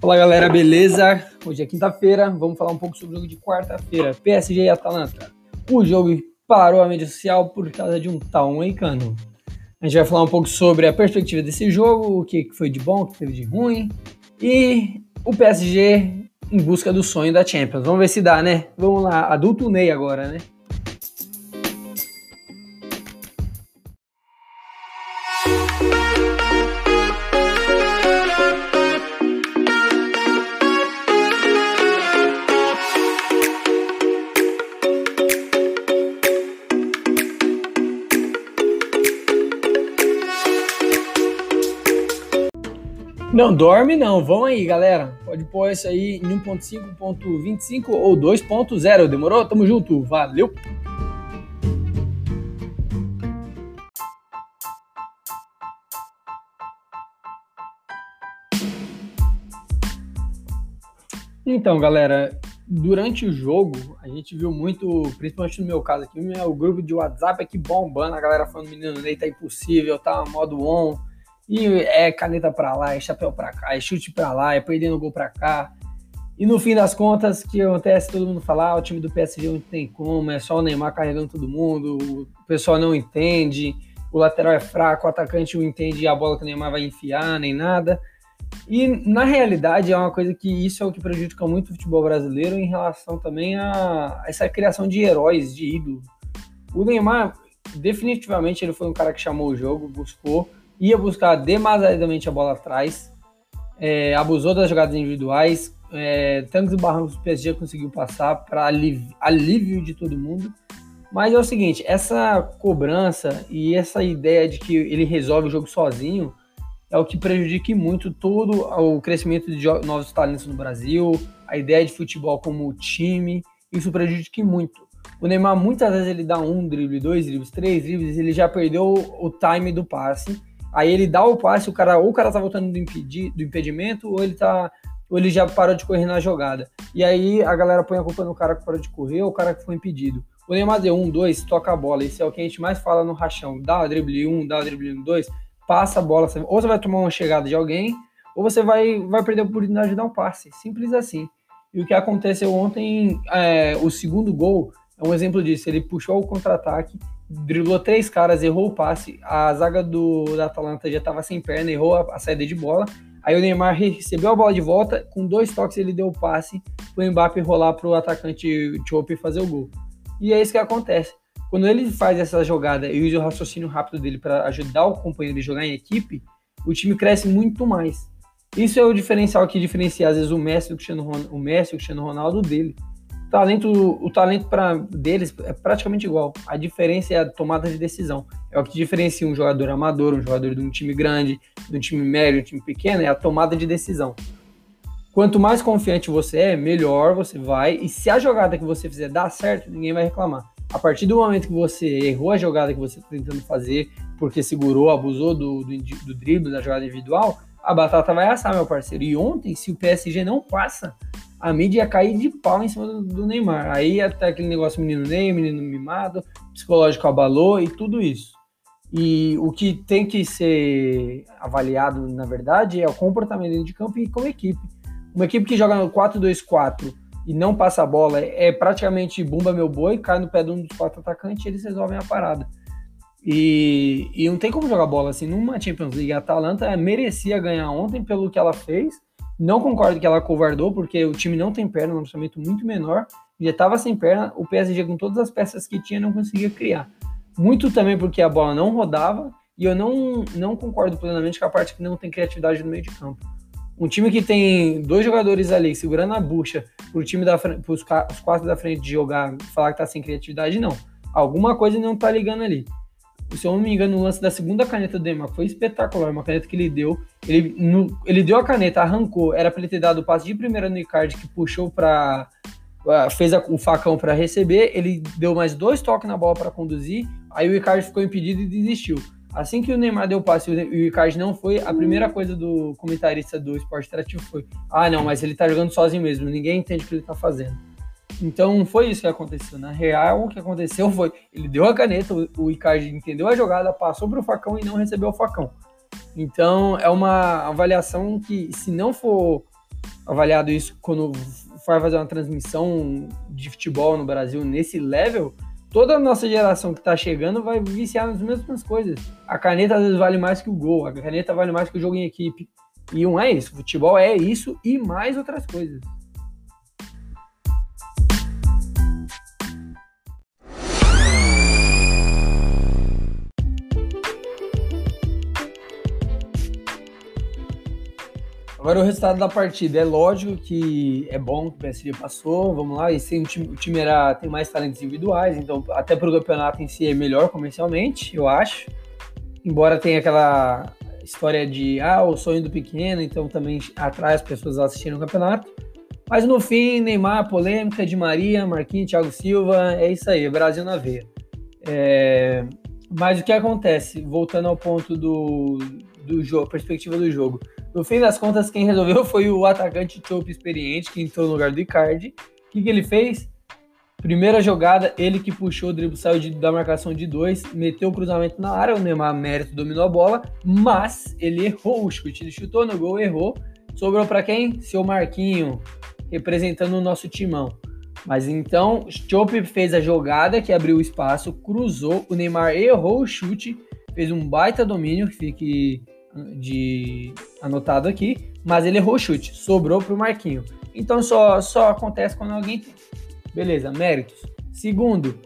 Fala galera, beleza? Hoje é quinta-feira, vamos falar um pouco sobre o jogo de quarta-feira, PSG e Atalanta. O jogo parou a mídia social por causa de um tal moicano. A gente vai falar um pouco sobre a perspectiva desse jogo, o que foi de bom, o que teve de ruim, e o PSG em busca do sonho da Champions. Vamos ver se dá, né? Vamos lá, adulto Ney agora, né? Não dorme não, vão aí galera. Pode pôr isso aí em 1.5.25 ou 2.0, demorou? Tamo junto, valeu! Então, galera, durante o jogo, a gente viu muito, principalmente no meu caso aqui, o grupo de WhatsApp aqui bombando, a galera falando, menino, Ney tá impossível, tá modo on, e é caneta para lá, é chapéu para cá, é chute para lá, é perdendo gol para cá. E no fim das contas, o que acontece? Todo mundo fala, ah, o time do PSG não tem como, é só o Neymar carregando todo mundo, o pessoal não entende, o lateral é fraco, o atacante não entende a bola que o Neymar vai enfiar, nem nada. E na realidade é uma coisa que isso é o que prejudica muito o futebol brasileiro em relação também a essa criação de heróis, de ídolos. O Neymar, definitivamente, ele foi um cara que chamou o jogo, buscou, ia buscar demasiadamente a bola atrás, é, abusou das jogadas individuais, é, e barrancos o PSG conseguiu passar para alívio de todo mundo. Mas é o seguinte, essa cobrança e essa ideia de que ele resolve o jogo sozinho é o que prejudica muito todo o crescimento de novos talentos no Brasil, a ideia de futebol como time, isso prejudica muito. O Neymar muitas vezes ele dá um drible, dois dribles, três dribles, ele já perdeu o time do passe Aí ele dá o passe, o cara, ou o cara tá voltando do, impedi, do impedimento, ou ele tá. Ou ele já parou de correr na jogada. E aí a galera põe a culpa no cara que parou de correr ou o cara que foi impedido. O Neymar deu um, dois, toca a bola. Esse é o que a gente mais fala no rachão. Dá o drible um, dá o drible um, dois, passa a bola. Ou você vai tomar uma chegada de alguém, ou você vai, vai perder a oportunidade de dar um passe. Simples assim. E o que aconteceu ontem, é, o segundo gol, é um exemplo disso. Ele puxou o contra-ataque driblou três caras, errou o passe, a zaga do da Atalanta já estava sem perna, errou a, a, saída de bola. Aí o Neymar recebeu a bola de volta, com dois toques ele deu o passe o Mbappé rolar para o atacante Chope fazer o gol. E é isso que acontece. Quando ele faz essa jogada e usa o raciocínio rápido dele para ajudar o companheiro a jogar em equipe, o time cresce muito mais. Isso é o diferencial que diferencia às vezes o Messi, o Cristiano Ronaldo, o Messi, o Cristiano Ronaldo dele talento, o talento para deles é praticamente igual. A diferença é a tomada de decisão. É o que diferencia um jogador amador, um jogador de um time grande, de um time médio, de um time pequeno, é a tomada de decisão. Quanto mais confiante você é, melhor você vai. E se a jogada que você fizer dar certo, ninguém vai reclamar. A partir do momento que você errou a jogada que você está tentando fazer, porque segurou, abusou do, do, do drible, da jogada individual, a batata vai assar, meu parceiro. E ontem, se o PSG não passa, a mídia ia cair de pau em cima do, do Neymar. Aí até aquele negócio menino Ney, menino mimado, psicológico abalou e tudo isso. E o que tem que ser avaliado, na verdade, é o comportamento dentro de campo e como equipe. Uma equipe que joga no 4-2-4 e não passa a bola é praticamente bumba meu boi, cai no pé de um dos quatro atacantes e eles resolvem a parada. E, e não tem como jogar bola assim numa Champions League. A Atalanta merecia ganhar ontem pelo que ela fez não concordo que ela covardou, porque o time não tem perna, um orçamento muito menor, já estava sem perna, o PSG com todas as peças que tinha não conseguia criar. Muito também porque a bola não rodava, e eu não, não concordo plenamente com a parte que não tem criatividade no meio de campo. Um time que tem dois jogadores ali segurando a bucha para time da os quatro da frente jogar, falar que tá sem criatividade, não. Alguma coisa não tá ligando ali se eu não me engano, o lance da segunda caneta do Neymar foi espetacular, uma caneta que ele deu. Ele, no, ele deu a caneta, arrancou, era para ele ter dado o passe de primeira no Icardi, que puxou para fez a, o facão para receber, ele deu mais dois toques na bola para conduzir, aí o Icardi ficou impedido e desistiu. Assim que o Neymar deu o passe e o Icardi não foi, a primeira coisa do comentarista do esporte interativo foi: ah, não, mas ele tá jogando sozinho mesmo, ninguém entende o que ele tá fazendo. Então foi isso que aconteceu. Na real, o que aconteceu foi ele deu a caneta, o Icardi entendeu a jogada, passou para o facão e não recebeu o facão. Então é uma avaliação que, se não for avaliado isso quando for fazer uma transmissão de futebol no Brasil nesse level, toda a nossa geração que está chegando vai viciar nas mesmas coisas. A caneta às vezes vale mais que o gol, a caneta vale mais que o jogo em equipe. E não é isso. Futebol é isso e mais outras coisas. Agora o resultado da partida. É lógico que é bom que o PSG passou, vamos lá, e sem o time, o time era, tem mais talentos individuais, então até para o campeonato em si é melhor comercialmente, eu acho. Embora tenha aquela história de ah, o sonho do pequeno, então também atrai as pessoas a o campeonato. Mas no fim, Neymar, polêmica, de Maria, Marquinhos, Thiago Silva, é isso aí, Brasil na veia. É... Mas o que acontece? Voltando ao ponto do, do jogo, perspectiva do jogo. No fim das contas, quem resolveu foi o atacante Chope experiente, que entrou no lugar do Icardi. O que, que ele fez? Primeira jogada, ele que puxou o drible, saiu de, da marcação de dois, meteu o cruzamento na área, o Neymar mérito dominou a bola, mas ele errou o chute, ele chutou no gol, errou. Sobrou para quem? Seu Marquinho, representando o nosso timão. Mas então, Chope fez a jogada que abriu o espaço, cruzou, o Neymar errou o chute, fez um baita domínio, que de anotado aqui, mas ele errou o chute, sobrou para o Marquinho. Então só, só acontece quando alguém. Beleza, méritos. Segundo,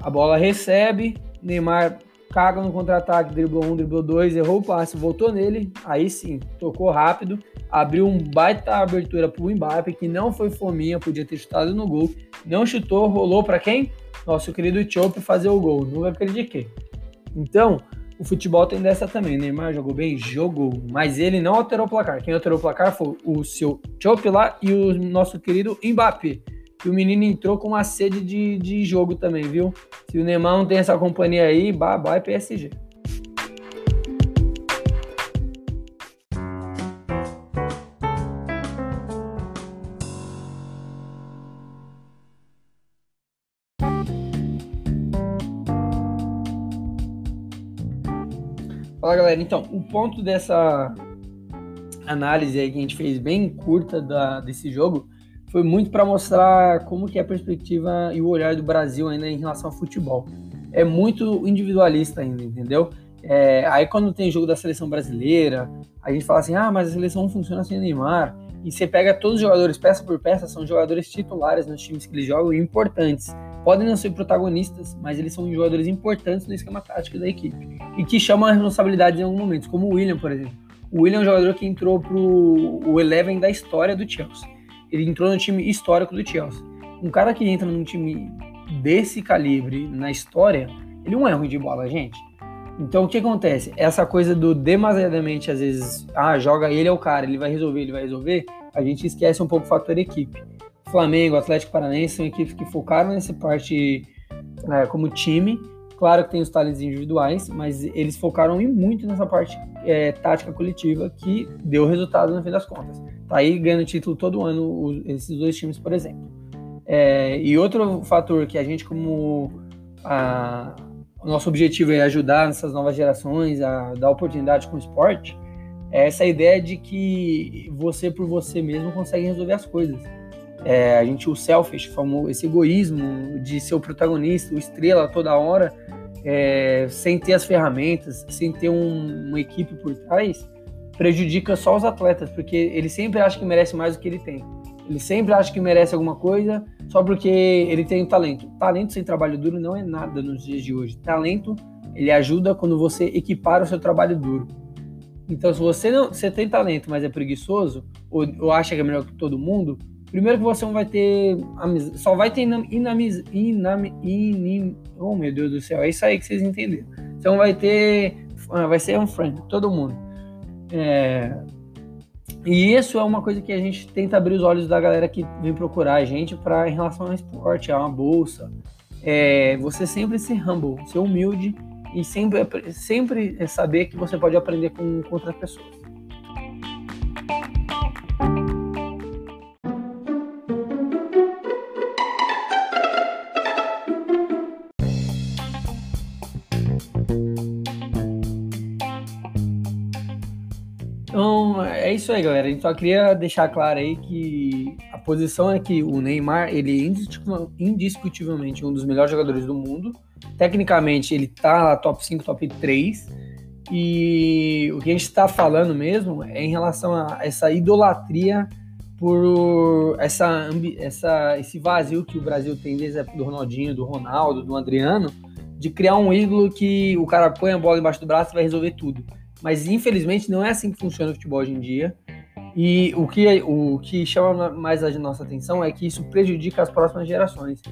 a bola recebe, Neymar caga no contra-ataque, driblou um, driblou dois, errou o passe, voltou nele, aí sim, tocou rápido, abriu um baita abertura para o Mbappe, que não foi fominha, podia ter chutado no gol, não chutou, rolou para quem? Nosso querido Chope fazer o gol, nunca acreditei. Então, o futebol tem dessa também. Neymar jogou bem? Jogou. Mas ele não alterou o placar. Quem alterou o placar foi o seu Chop lá e o nosso querido Mbappé. E o menino entrou com uma sede de, de jogo também, viu? Se o Neymar não tem essa companhia aí, bye bye PSG. Fala galera, então, o ponto dessa análise aí que a gente fez bem curta da, desse jogo foi muito para mostrar como que é a perspectiva e o olhar do Brasil ainda em relação ao futebol. É muito individualista ainda, entendeu? É, aí quando tem jogo da seleção brasileira, a gente fala assim, ah, mas a seleção não funciona sem Neymar. E você pega todos os jogadores, peça por peça, são jogadores titulares nos times que eles jogam e importantes podem não ser protagonistas, mas eles são jogadores importantes no esquema tático da equipe e que chamam a responsabilidade em alguns momentos, como o William, por exemplo. O William é um jogador que entrou pro o Eleven da história do Chelsea. Ele entrou no time histórico do Chelsea. Um cara que entra num time desse calibre na história, ele não é ruim de bola, gente. Então o que acontece? Essa coisa do demasiadamente, às vezes, ah, joga ele é o cara, ele vai resolver, ele vai resolver, a gente esquece um pouco o fator equipe. Flamengo, Atlético Paranaense são equipes que focaram nessa parte né, como time. Claro que tem os talentos individuais, mas eles focaram muito nessa parte é, tática coletiva que deu resultado no fim das contas. Tá aí ganhando título todo ano esses dois times, por exemplo. É, e outro fator que a gente, como a, o nosso objetivo é ajudar essas novas gerações a dar oportunidade com o esporte, é essa ideia de que você por você mesmo consegue resolver as coisas. É, a gente, o selfish, famoso, esse egoísmo de ser o protagonista, o estrela toda hora, é, sem ter as ferramentas, sem ter um, uma equipe por trás, prejudica só os atletas, porque ele sempre acha que merece mais do que ele tem. Ele sempre acha que merece alguma coisa só porque ele tem talento. Talento sem trabalho duro não é nada nos dias de hoje. Talento, ele ajuda quando você equipara o seu trabalho duro. Então, se você não, você tem talento, mas é preguiçoso, ou, ou acha que é melhor que todo mundo, Primeiro que você não vai ter amizade, só vai ter inamiz, inam, oh meu Deus do céu, é isso aí que vocês entenderam. Então vai ter, ah, vai ser um friend, todo mundo. É, e isso é uma coisa que a gente tenta abrir os olhos da galera que vem procurar a gente para em relação ao esporte, a uma bolsa. É, você sempre ser humble, ser humilde e sempre, sempre saber que você pode aprender com, com outras pessoas. É isso aí, galera. A gente só queria deixar claro aí que a posição é que o Neymar, ele é indiscutivelmente um dos melhores jogadores do mundo. Tecnicamente, ele tá lá top 5, top 3. E o que a gente está falando mesmo é em relação a essa idolatria por essa, essa, esse vazio que o Brasil tem desde a do Ronaldinho, do Ronaldo, do Adriano, de criar um ídolo que o cara põe a bola embaixo do braço e vai resolver tudo. Mas infelizmente não é assim que funciona o futebol hoje em dia. E o que, o que chama mais a nossa atenção é que isso prejudica as próximas gerações.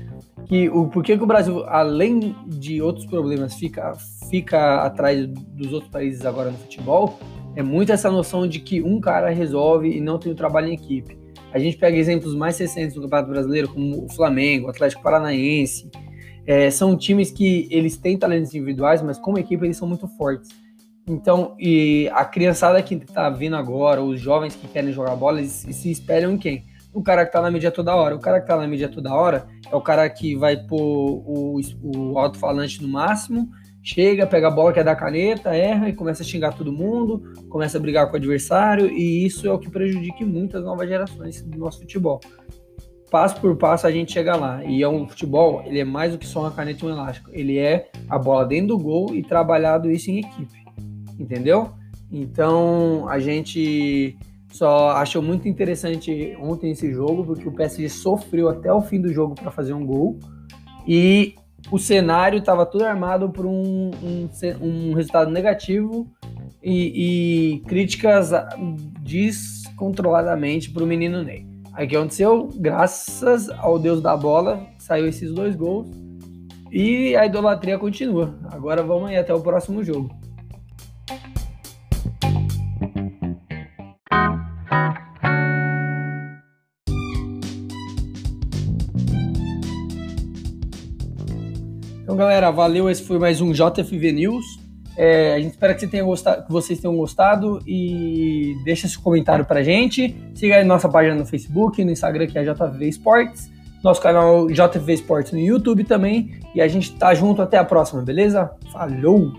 Que o porquê que o Brasil, além de outros problemas, fica, fica atrás dos outros países agora no futebol, é muito essa noção de que um cara resolve e não tem o trabalho em equipe. A gente pega exemplos mais recentes do Campeonato Brasileiro, como o Flamengo, o Atlético Paranaense. É, são times que eles têm talentos individuais, mas como equipe eles são muito fortes. Então, e a criançada que está vindo agora, os jovens que querem jogar bola, eles se espelham em quem? O cara que está na mídia toda hora. O cara que está na mídia toda hora é o cara que vai pôr o, o alto-falante no máximo, chega, pega a bola, quer dar caneta, erra e começa a xingar todo mundo, começa a brigar com o adversário, e isso é o que prejudica muito as novas gerações do nosso futebol. Passo por passo a gente chega lá. E é um futebol, ele é mais do que só uma caneta e um elástico. Ele é a bola dentro do gol e trabalhado isso em equipe entendeu? Então a gente só achou muito interessante ontem esse jogo, porque o PSG sofreu até o fim do jogo para fazer um gol e o cenário estava tudo armado por um, um, um resultado negativo e, e, críticas descontroladamente para o menino Ney. Aí o que aconteceu? Graças ao Deus da bola, saiu esses dois gols e a idolatria continua. Agora vamos aí até o próximo jogo. Então, galera, valeu. Esse foi mais um JFV News. É, a gente espera que, você tenha gostado, que vocês tenham gostado e deixa seu comentário pra gente. Siga aí nossa página no Facebook, no Instagram, que é JFV Sports. Nosso canal JFV Sports no YouTube também. E a gente tá junto até a próxima, beleza? Falou!